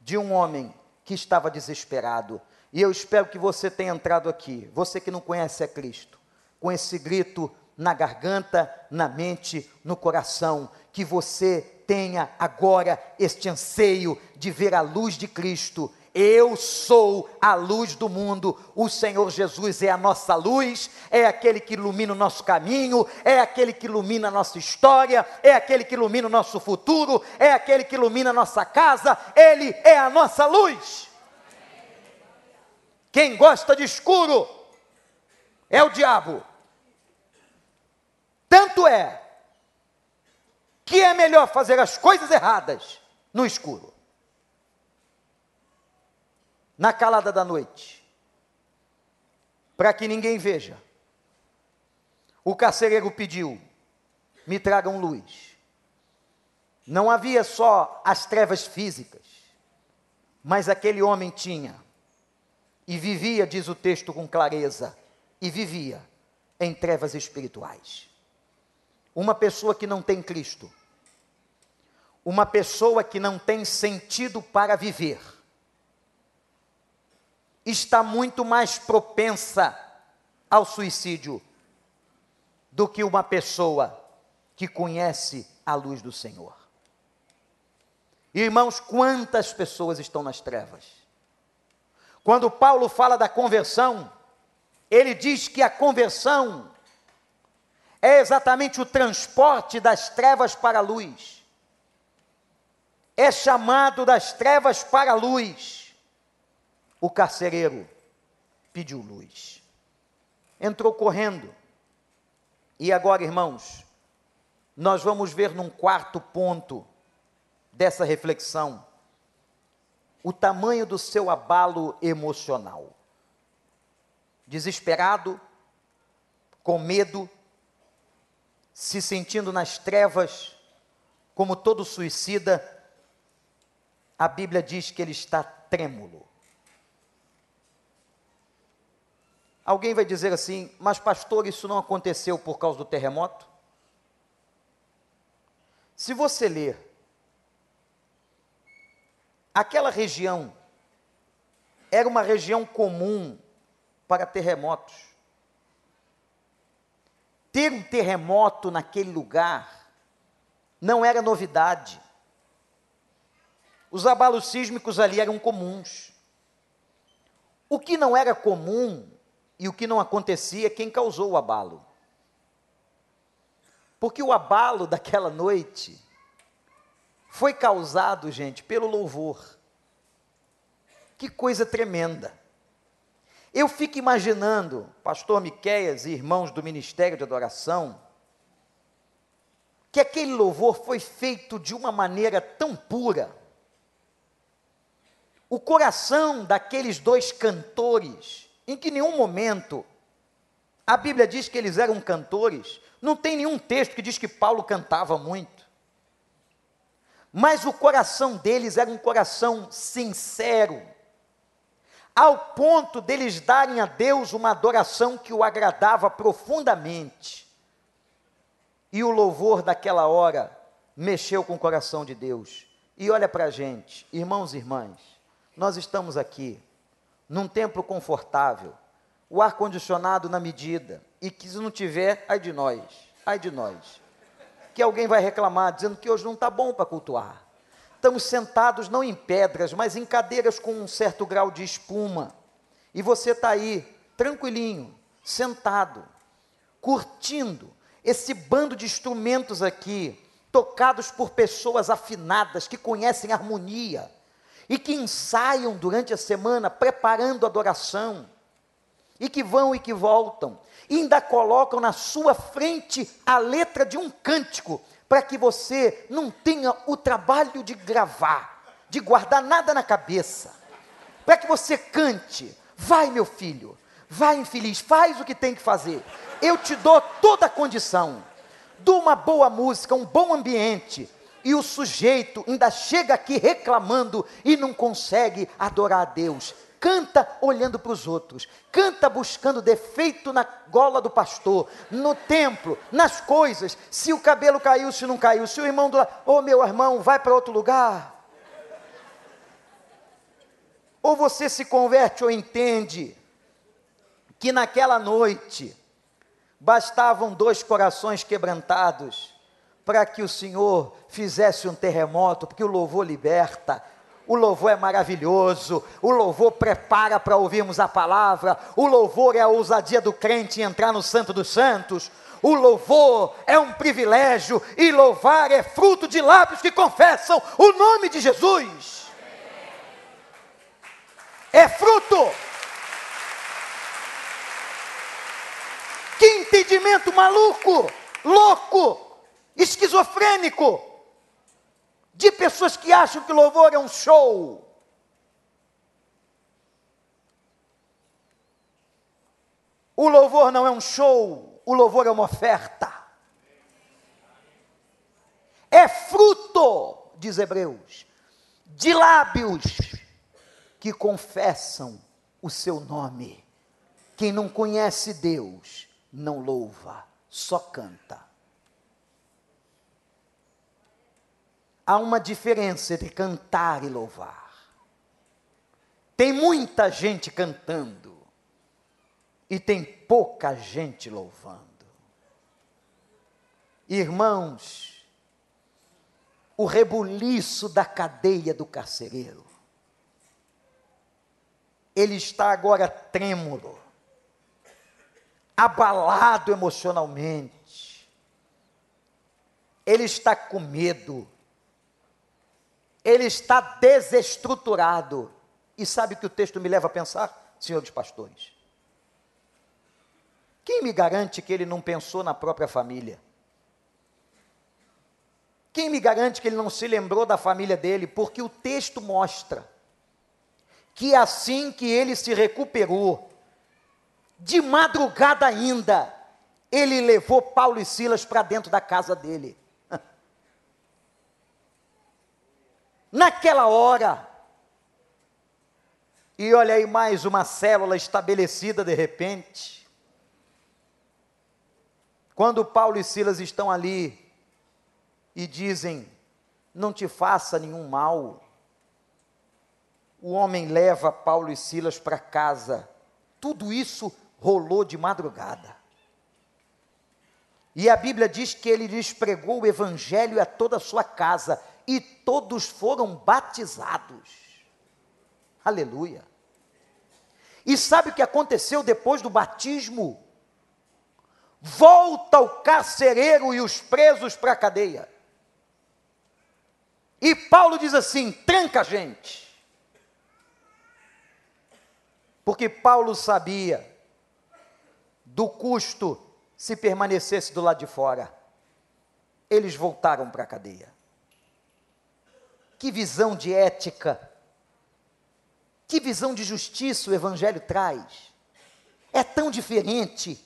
de um homem que estava desesperado. E eu espero que você tenha entrado aqui, você que não conhece a Cristo, com esse grito na garganta, na mente, no coração, que você tenha agora este anseio de ver a luz de Cristo eu sou a luz do mundo. O Senhor Jesus é a nossa luz, é aquele que ilumina o nosso caminho, é aquele que ilumina a nossa história, é aquele que ilumina o nosso futuro, é aquele que ilumina a nossa casa. Ele é a nossa luz. Quem gosta de escuro é o diabo. Tanto é que é melhor fazer as coisas erradas no escuro, na calada da noite, para que ninguém veja. O carcereiro pediu: me tragam luz. Não havia só as trevas físicas, mas aquele homem tinha, e vivia, diz o texto com clareza, e vivia em trevas espirituais. Uma pessoa que não tem Cristo, uma pessoa que não tem sentido para viver, está muito mais propensa ao suicídio do que uma pessoa que conhece a luz do Senhor. Irmãos, quantas pessoas estão nas trevas? Quando Paulo fala da conversão, ele diz que a conversão é exatamente o transporte das trevas para a luz. É chamado das trevas para a luz. O carcereiro pediu luz. Entrou correndo. E agora, irmãos, nós vamos ver num quarto ponto dessa reflexão o tamanho do seu abalo emocional. Desesperado, com medo, se sentindo nas trevas, como todo suicida, a Bíblia diz que ele está trêmulo. Alguém vai dizer assim, mas pastor, isso não aconteceu por causa do terremoto? Se você ler Aquela região era uma região comum para terremotos. Ter um terremoto naquele lugar não era novidade. Os abalos sísmicos ali eram comuns. O que não era comum e o que não acontecia é quem causou o abalo. Porque o abalo daquela noite foi causado, gente, pelo louvor. Que coisa tremenda. Eu fico imaginando, pastor Miqueias e irmãos do Ministério de Adoração, que aquele louvor foi feito de uma maneira tão pura. O coração daqueles dois cantores, em que nenhum momento a Bíblia diz que eles eram cantores, não tem nenhum texto que diz que Paulo cantava muito mas o coração deles era um coração sincero, ao ponto deles darem a Deus uma adoração que o agradava profundamente. E o louvor daquela hora mexeu com o coração de Deus. E olha para a gente, irmãos e irmãs, nós estamos aqui num templo confortável, o ar-condicionado na medida, e que se não tiver, ai de nós, ai de nós que alguém vai reclamar, dizendo que hoje não está bom para cultuar. Estamos sentados não em pedras, mas em cadeiras com um certo grau de espuma. E você está aí, tranquilinho, sentado, curtindo esse bando de instrumentos aqui, tocados por pessoas afinadas, que conhecem harmonia e que ensaiam durante a semana, preparando a adoração, e que vão e que voltam, e ainda colocam na sua frente a letra de um cântico, para que você não tenha o trabalho de gravar, de guardar nada na cabeça, para que você cante. Vai, meu filho, vai, infeliz, faz o que tem que fazer. Eu te dou toda a condição. de uma boa música, um bom ambiente, e o sujeito ainda chega aqui reclamando e não consegue adorar a Deus. Canta olhando para os outros, canta buscando defeito na gola do pastor, no templo, nas coisas, se o cabelo caiu, se não caiu, se o irmão do lado, ô oh, meu irmão, vai para outro lugar. Ou você se converte ou entende que naquela noite bastavam dois corações quebrantados para que o Senhor fizesse um terremoto, porque o louvor liberta, o louvor é maravilhoso, o louvor prepara para ouvirmos a palavra, o louvor é a ousadia do crente em entrar no Santo dos Santos, o louvor é um privilégio e louvar é fruto de lábios que confessam o nome de Jesus. É fruto. Que entendimento maluco! louco, esquizofrênico, de pessoas que acham que louvor é um show. O louvor não é um show, o louvor é uma oferta. É fruto, diz Hebreus, de lábios que confessam o seu nome. Quem não conhece Deus não louva, só canta. Há uma diferença entre cantar e louvar. Tem muita gente cantando e tem pouca gente louvando. Irmãos, o rebuliço da cadeia do carcereiro ele está agora trêmulo, abalado emocionalmente, ele está com medo, ele está desestruturado. E sabe o que o texto me leva a pensar, senhores pastores? Quem me garante que ele não pensou na própria família? Quem me garante que ele não se lembrou da família dele? Porque o texto mostra que assim que ele se recuperou, de madrugada ainda, ele levou Paulo e Silas para dentro da casa dele. Naquela hora, e olha aí mais uma célula estabelecida de repente. Quando Paulo e Silas estão ali e dizem: Não te faça nenhum mal, o homem leva Paulo e Silas para casa. Tudo isso rolou de madrugada. E a Bíblia diz que ele lhes pregou o evangelho a toda a sua casa e todos foram batizados. Aleluia. E sabe o que aconteceu depois do batismo? Volta o carcereiro e os presos para a cadeia. E Paulo diz assim: tranca a gente. Porque Paulo sabia do custo se permanecesse do lado de fora. Eles voltaram para a cadeia. Que visão de ética, que visão de justiça o Evangelho traz. É tão diferente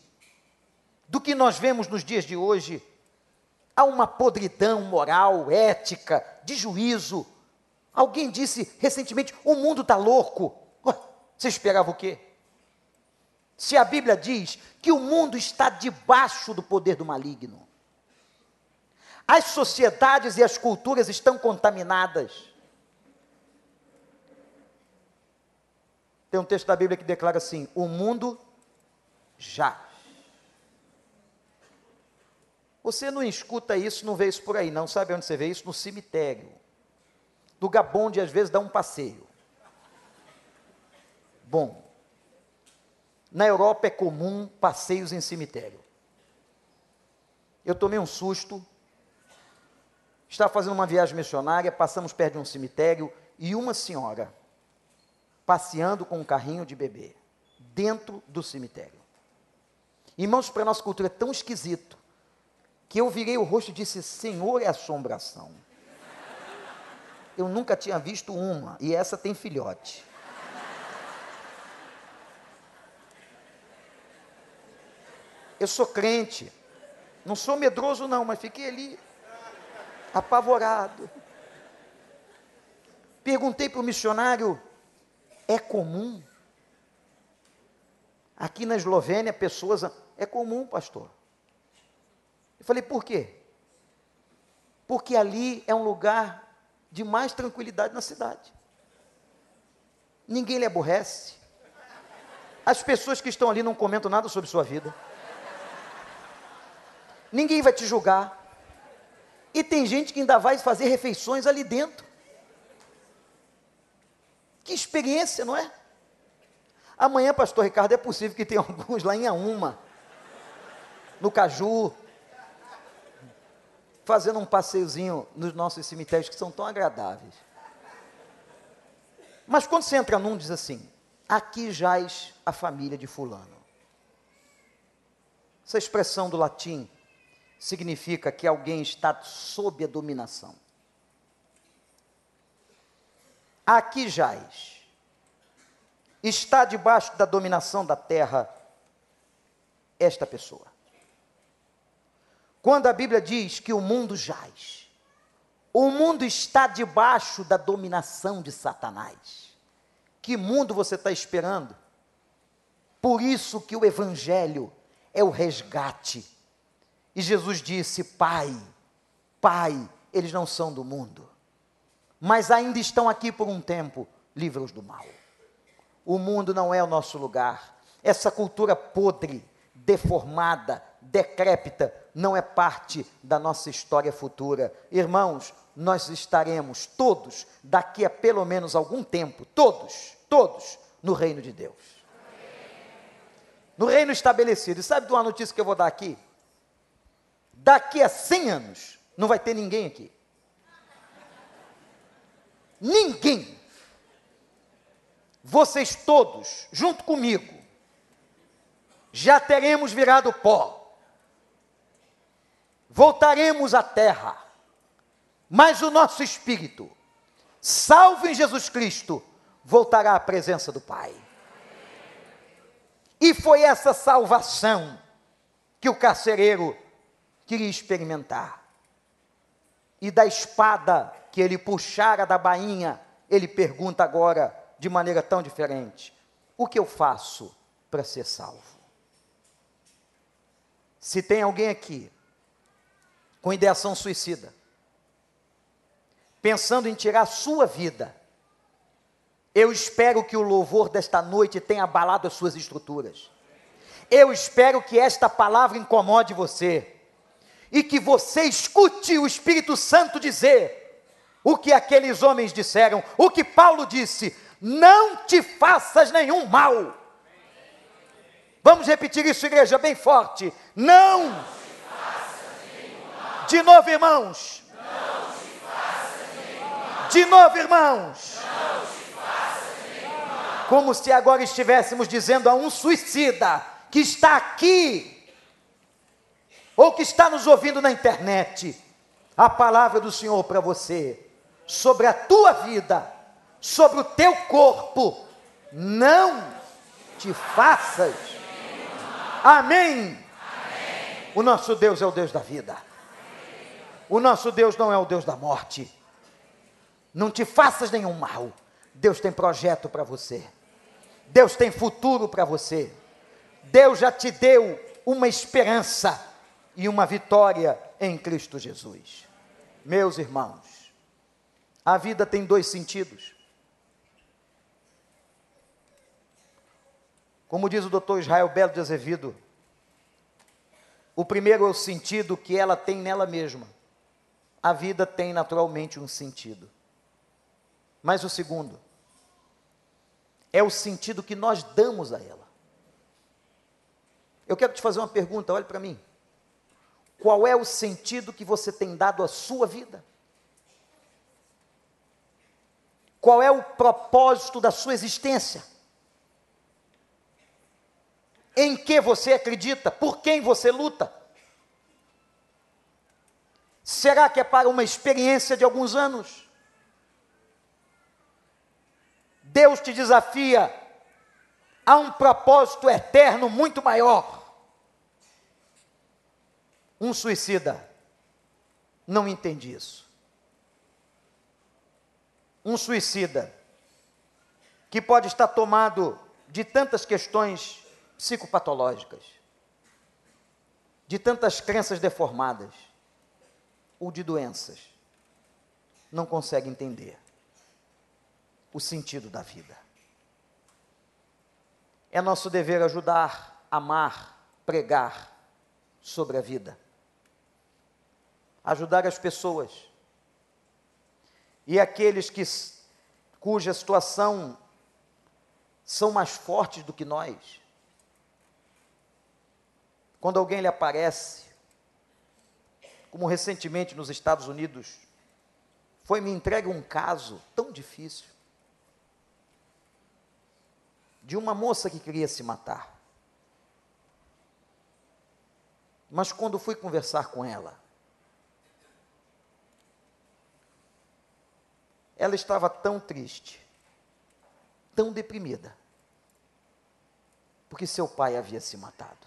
do que nós vemos nos dias de hoje. Há uma podridão moral, ética, de juízo. Alguém disse recentemente: o mundo está louco. Você esperava o quê? Se a Bíblia diz que o mundo está debaixo do poder do maligno, as sociedades e as culturas estão contaminadas. Tem um texto da Bíblia que declara assim: o mundo já. Você não escuta isso, não vê isso por aí, não. Sabe onde você vê isso? No cemitério. No Gabão, onde às vezes dá um passeio bom. Na Europa é comum passeios em cemitério. Eu tomei um susto. Estava fazendo uma viagem missionária, passamos perto de um cemitério e uma senhora passeando com um carrinho de bebê dentro do cemitério. Irmãos, para a nossa cultura é tão esquisito que eu virei o rosto e disse: Senhor, é assombração. Eu nunca tinha visto uma, e essa tem filhote. Eu sou crente. Não sou medroso, não, mas fiquei ali, apavorado. Perguntei para o missionário: é comum? Aqui na Eslovênia, pessoas. É comum, pastor. Eu falei: por quê? Porque ali é um lugar de mais tranquilidade na cidade. Ninguém lhe aborrece. As pessoas que estão ali não comentam nada sobre sua vida ninguém vai te julgar. E tem gente que ainda vai fazer refeições ali dentro. Que experiência, não é? Amanhã, pastor Ricardo, é possível que tenha alguns lá em Auma, no Caju, fazendo um passeiozinho nos nossos cemitérios que são tão agradáveis. Mas quando você entra num, diz assim: aqui jaz a família de Fulano. Essa expressão do latim significa que alguém está sob a dominação. Aqui jaz, está debaixo da dominação da terra esta pessoa. Quando a Bíblia diz que o mundo jaz, o mundo está debaixo da dominação de Satanás. Que mundo você está esperando? Por isso que o Evangelho é o resgate. E Jesus disse: Pai, Pai, eles não são do mundo, mas ainda estão aqui por um tempo, livra-os do mal. O mundo não é o nosso lugar. Essa cultura podre, deformada, decrépita, não é parte da nossa história futura. Irmãos, nós estaremos todos, daqui a pelo menos algum tempo, todos, todos, no reino de Deus. No reino estabelecido. E sabe de uma notícia que eu vou dar aqui? Daqui a 100 anos, não vai ter ninguém aqui. Ninguém. Vocês todos, junto comigo, já teremos virado pó voltaremos à terra, mas o nosso espírito, salvo em Jesus Cristo, voltará à presença do Pai. E foi essa salvação que o carcereiro queria experimentar. E da espada que ele puxara da bainha, ele pergunta agora de maneira tão diferente: O que eu faço para ser salvo? Se tem alguém aqui com ideação suicida, pensando em tirar a sua vida, eu espero que o louvor desta noite tenha abalado as suas estruturas. Eu espero que esta palavra incomode você e que você escute o Espírito Santo dizer o que aqueles homens disseram, o que Paulo disse: não te faças nenhum mal. Vamos repetir isso, igreja, bem forte. Não de novo, irmãos. De novo, irmãos. Como se agora estivéssemos dizendo a um suicida que está aqui, ou que está nos ouvindo na internet, a palavra do Senhor para você, sobre a tua vida, sobre o teu corpo, não te faças. Amém. O nosso Deus é o Deus da vida. O nosso Deus não é o Deus da morte. Não te faças nenhum mal. Deus tem projeto para você. Deus tem futuro para você. Deus já te deu uma esperança e uma vitória em Cristo Jesus. Meus irmãos, a vida tem dois sentidos. Como diz o doutor Israel Belo de Azevedo, o primeiro é o sentido que ela tem nela mesma a vida tem naturalmente um sentido. Mas o segundo é o sentido que nós damos a ela. Eu quero te fazer uma pergunta, olhe para mim. Qual é o sentido que você tem dado à sua vida? Qual é o propósito da sua existência? Em que você acredita? Por quem você luta? Será que é para uma experiência de alguns anos? Deus te desafia a um propósito eterno muito maior. Um suicida não entende isso. Um suicida que pode estar tomado de tantas questões psicopatológicas, de tantas crenças deformadas ou de doenças, não consegue entender o sentido da vida. É nosso dever ajudar, amar, pregar sobre a vida, ajudar as pessoas e aqueles que cuja situação são mais fortes do que nós. Quando alguém lhe aparece como recentemente nos Estados Unidos, foi me entregue um caso tão difícil de uma moça que queria se matar. Mas quando fui conversar com ela, ela estava tão triste, tão deprimida, porque seu pai havia se matado.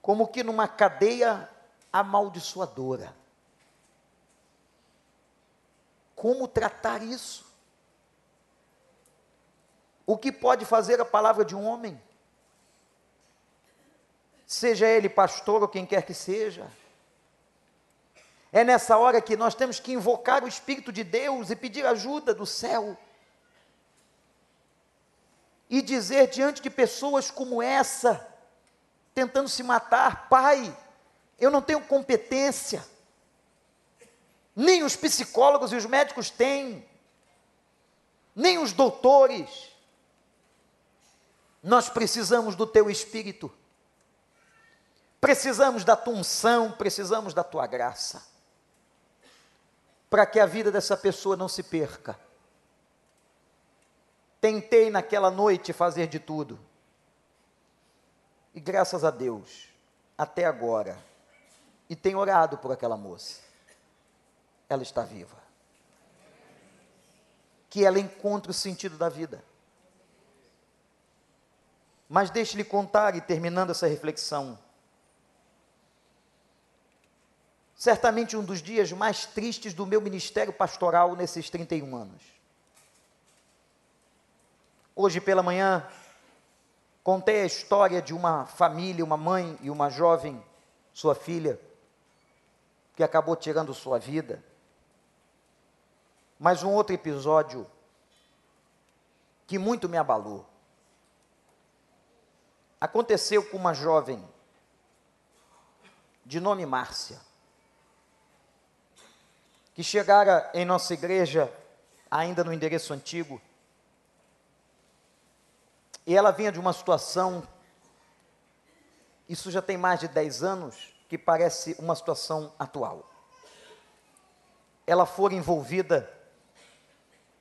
Como que numa cadeia amaldiçoadora. Como tratar isso? O que pode fazer a palavra de um homem? Seja ele pastor ou quem quer que seja. É nessa hora que nós temos que invocar o Espírito de Deus e pedir ajuda do céu. E dizer diante de pessoas como essa, tentando se matar, Pai, eu não tenho competência, nem os psicólogos e os médicos têm, nem os doutores. Nós precisamos do teu espírito, precisamos da tua unção, precisamos da tua graça, para que a vida dessa pessoa não se perca. Tentei naquela noite fazer de tudo, e graças a Deus, até agora, e tenho orado por aquela moça, ela está viva. Que ela encontre o sentido da vida. Mas deixe-lhe contar, e terminando essa reflexão, certamente um dos dias mais tristes do meu ministério pastoral nesses 31 anos. Hoje pela manhã, contei a história de uma família, uma mãe e uma jovem, sua filha, que acabou tirando sua vida. Mas um outro episódio que muito me abalou aconteceu com uma jovem de nome Márcia, que chegara em nossa igreja, ainda no endereço antigo, e ela vinha de uma situação, isso já tem mais de 10 anos, que parece uma situação atual. Ela for envolvida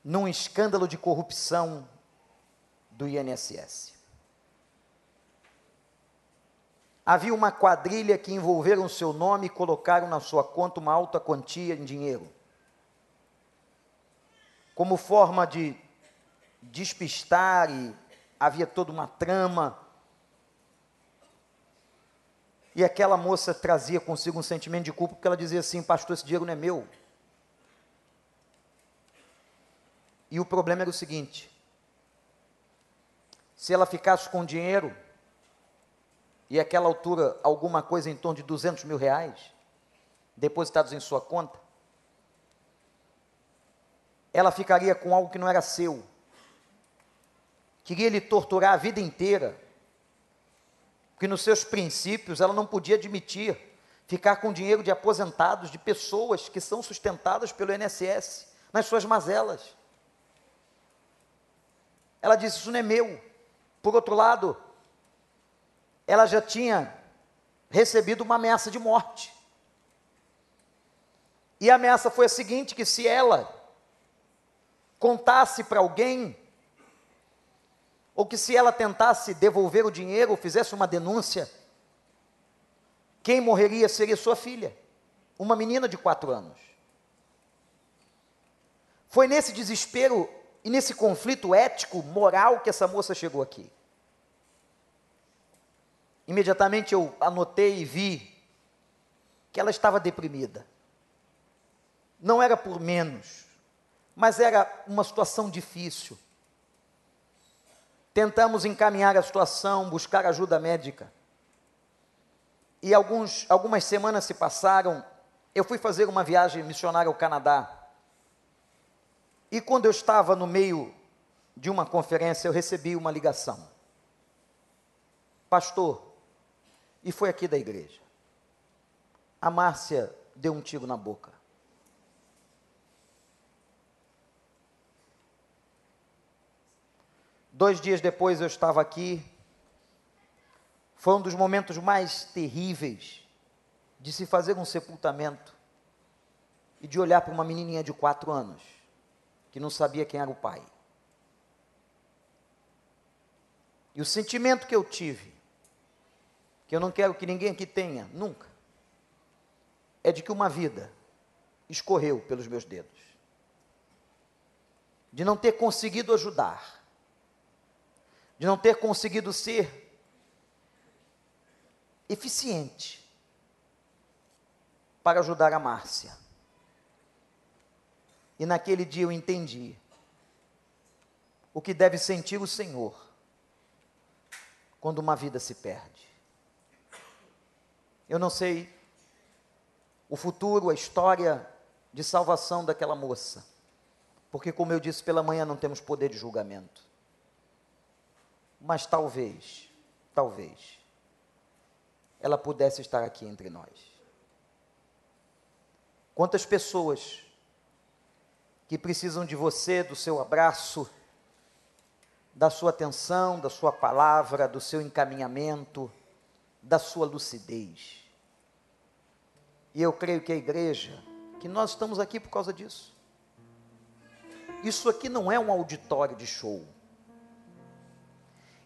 num escândalo de corrupção do INSS. Havia uma quadrilha que envolveram seu nome e colocaram na sua conta uma alta quantia em dinheiro. Como forma de despistar, e havia toda uma trama. E aquela moça trazia consigo um sentimento de culpa, porque ela dizia assim: Pastor, esse dinheiro não é meu. E o problema era o seguinte: se ela ficasse com dinheiro, e aquela altura alguma coisa em torno de 200 mil reais, depositados em sua conta, ela ficaria com algo que não era seu. Queria lhe torturar a vida inteira, porque nos seus princípios ela não podia admitir ficar com dinheiro de aposentados, de pessoas que são sustentadas pelo INSS, nas suas mazelas. Ela disse: Isso não é meu. Por outro lado, ela já tinha recebido uma ameaça de morte. E a ameaça foi a seguinte: que se ela contasse para alguém, ou que se ela tentasse devolver o dinheiro ou fizesse uma denúncia, quem morreria seria sua filha, uma menina de quatro anos. Foi nesse desespero e nesse conflito ético, moral, que essa moça chegou aqui. Imediatamente eu anotei e vi que ela estava deprimida. Não era por menos, mas era uma situação difícil. Tentamos encaminhar a situação, buscar ajuda médica. E alguns, algumas semanas se passaram, eu fui fazer uma viagem missionária ao Canadá. E quando eu estava no meio de uma conferência, eu recebi uma ligação. Pastor, e foi aqui da igreja. A Márcia deu um tiro na boca. Dois dias depois eu estava aqui. Foi um dos momentos mais terríveis de se fazer um sepultamento e de olhar para uma menininha de quatro anos que não sabia quem era o pai. E o sentimento que eu tive que eu não quero que ninguém aqui tenha, nunca, é de que uma vida escorreu pelos meus dedos, de não ter conseguido ajudar, de não ter conseguido ser eficiente para ajudar a Márcia. E naquele dia eu entendi o que deve sentir o Senhor quando uma vida se perde. Eu não sei o futuro, a história de salvação daquela moça, porque, como eu disse pela manhã, não temos poder de julgamento. Mas talvez, talvez, ela pudesse estar aqui entre nós. Quantas pessoas que precisam de você, do seu abraço, da sua atenção, da sua palavra, do seu encaminhamento, da sua lucidez. E eu creio que a igreja, que nós estamos aqui por causa disso. Isso aqui não é um auditório de show.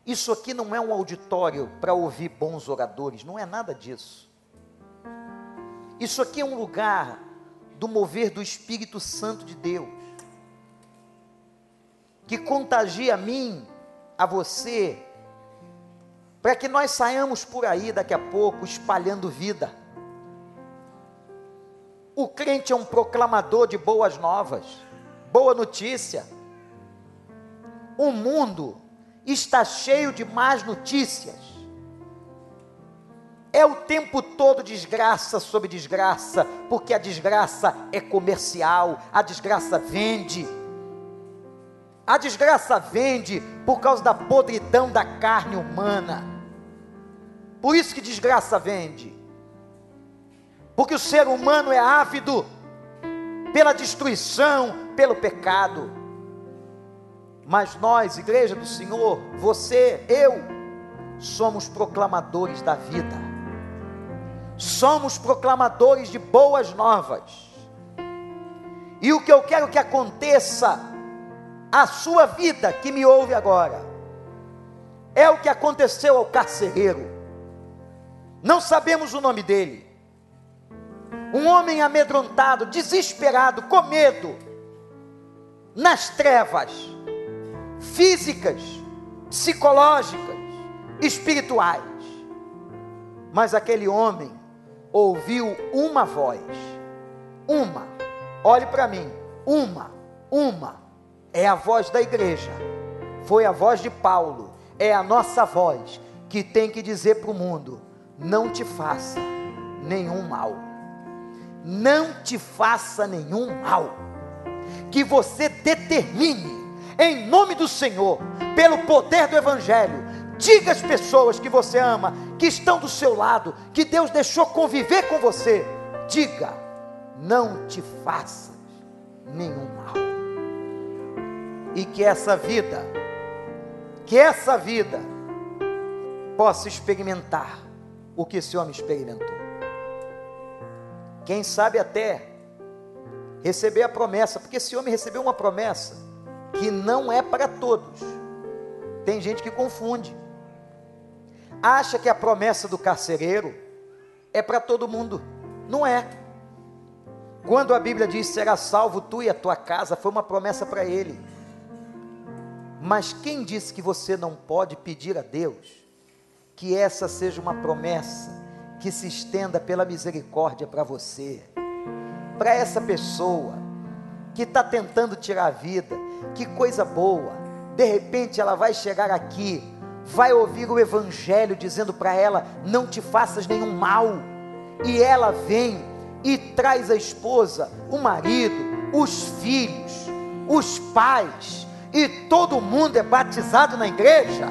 Isso aqui não é um auditório para ouvir bons oradores, não é nada disso. Isso aqui é um lugar do mover do Espírito Santo de Deus que contagia a mim, a você, para que nós saiamos por aí daqui a pouco espalhando vida. O crente é um proclamador de boas novas, boa notícia. O mundo está cheio de más notícias. É o tempo todo desgraça sobre desgraça, porque a desgraça é comercial, a desgraça vende a desgraça vende por causa da podridão da carne humana. Por isso que desgraça vende. Porque o ser humano é ávido pela destruição, pelo pecado. Mas nós, igreja do Senhor, você, eu, somos proclamadores da vida. Somos proclamadores de boas novas. E o que eu quero que aconteça a sua vida que me ouve agora. É o que aconteceu ao carcereiro. Não sabemos o nome dele. Um homem amedrontado, desesperado, com medo, nas trevas físicas, psicológicas, espirituais. Mas aquele homem ouviu uma voz, uma, olhe para mim, uma, uma, é a voz da igreja, foi a voz de Paulo, é a nossa voz que tem que dizer para o mundo: não te faça nenhum mal, não te faça nenhum mal, que você determine, em nome do Senhor, pelo poder do Evangelho, diga às pessoas que você ama, que estão do seu lado, que Deus deixou conviver com você, diga, não te faças nenhum mal e que essa vida, que essa vida possa experimentar o que esse homem experimentou. Quem sabe até receber a promessa, porque esse homem recebeu uma promessa que não é para todos. Tem gente que confunde. Acha que a promessa do carcereiro é para todo mundo. Não é. Quando a Bíblia diz será salvo tu e a tua casa, foi uma promessa para ele. Mas quem disse que você não pode pedir a Deus que essa seja uma promessa que se estenda pela misericórdia para você, para essa pessoa que está tentando tirar a vida, que coisa boa, de repente ela vai chegar aqui, vai ouvir o Evangelho dizendo para ela: não te faças nenhum mal, e ela vem e traz a esposa, o marido, os filhos, os pais, e todo mundo é batizado na igreja,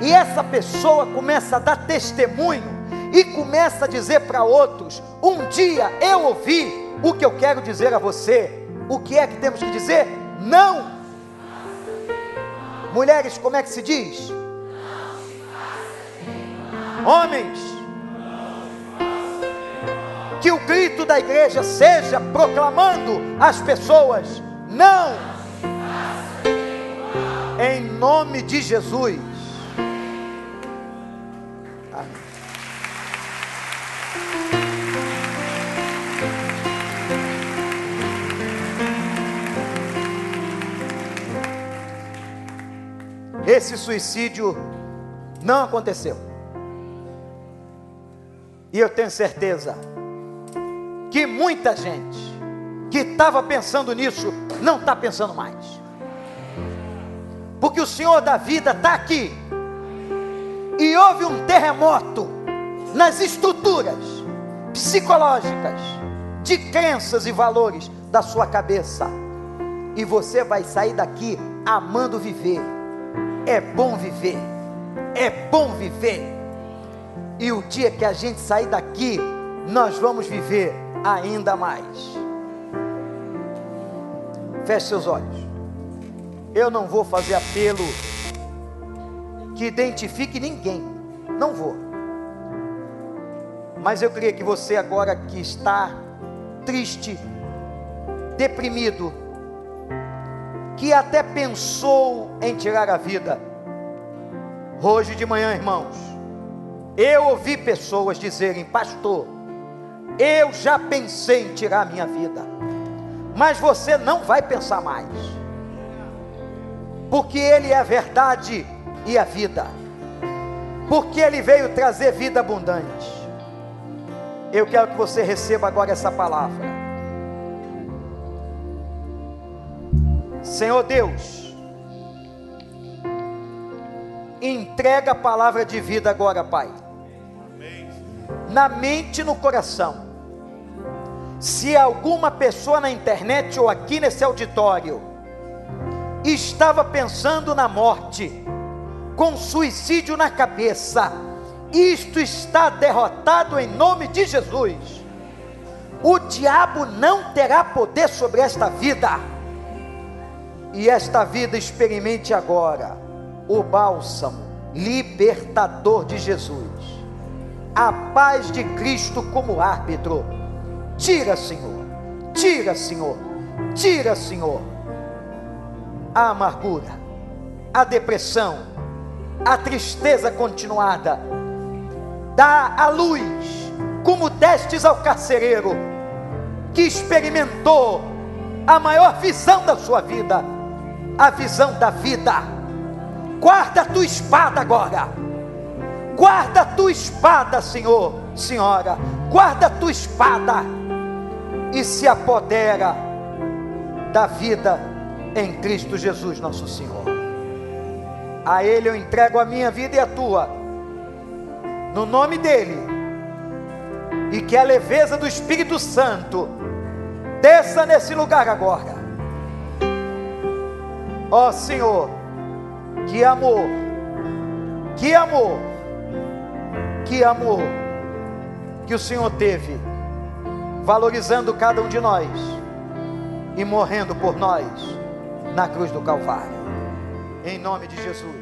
e essa pessoa começa a dar testemunho e começa a dizer para outros: um dia eu ouvi o que eu quero dizer a você. O que é que temos que dizer? Não. Mulheres, como é que se diz? Homens, que o grito da igreja seja proclamando às pessoas: não em nome de Jesus. Amém. Esse suicídio não aconteceu. E eu tenho certeza que muita gente que estava pensando nisso não está pensando mais. Porque o Senhor da vida está aqui. E houve um terremoto nas estruturas psicológicas de crenças e valores da sua cabeça. E você vai sair daqui amando viver. É bom viver. É bom viver. E o dia que a gente sair daqui, nós vamos viver ainda mais. Feche seus olhos. Eu não vou fazer apelo que identifique ninguém. Não vou. Mas eu queria que você agora que está triste, deprimido, que até pensou em tirar a vida. Hoje de manhã, irmãos, eu ouvi pessoas dizerem: Pastor, eu já pensei em tirar a minha vida, mas você não vai pensar mais, porque Ele é a verdade e a vida, porque Ele veio trazer vida abundante. Eu quero que você receba agora essa palavra. Senhor Deus, entrega a palavra de vida agora, Pai. Na mente e no coração. Se alguma pessoa na internet ou aqui nesse auditório estava pensando na morte, com suicídio na cabeça, isto está derrotado em nome de Jesus. O diabo não terá poder sobre esta vida. E esta vida experimente agora o bálsamo libertador de Jesus, a paz de Cristo como árbitro. Tira, Senhor, tira, Senhor, tira, Senhor, a amargura, a depressão, a tristeza continuada. Dá a luz, como destes ao carcereiro, que experimentou a maior visão da sua vida a visão da vida. Guarda a tua espada agora. Guarda a tua espada, Senhor, Senhora. Guarda a tua espada e se apodera da vida em Cristo Jesus, nosso Senhor. A Ele eu entrego a minha vida e a tua, no nome dEle, e que a leveza do Espírito Santo desça nesse lugar agora. Ó oh, Senhor, que amor, que amor, que amor que o Senhor teve, valorizando cada um de nós e morrendo por nós na cruz do Calvário. Em nome de Jesus.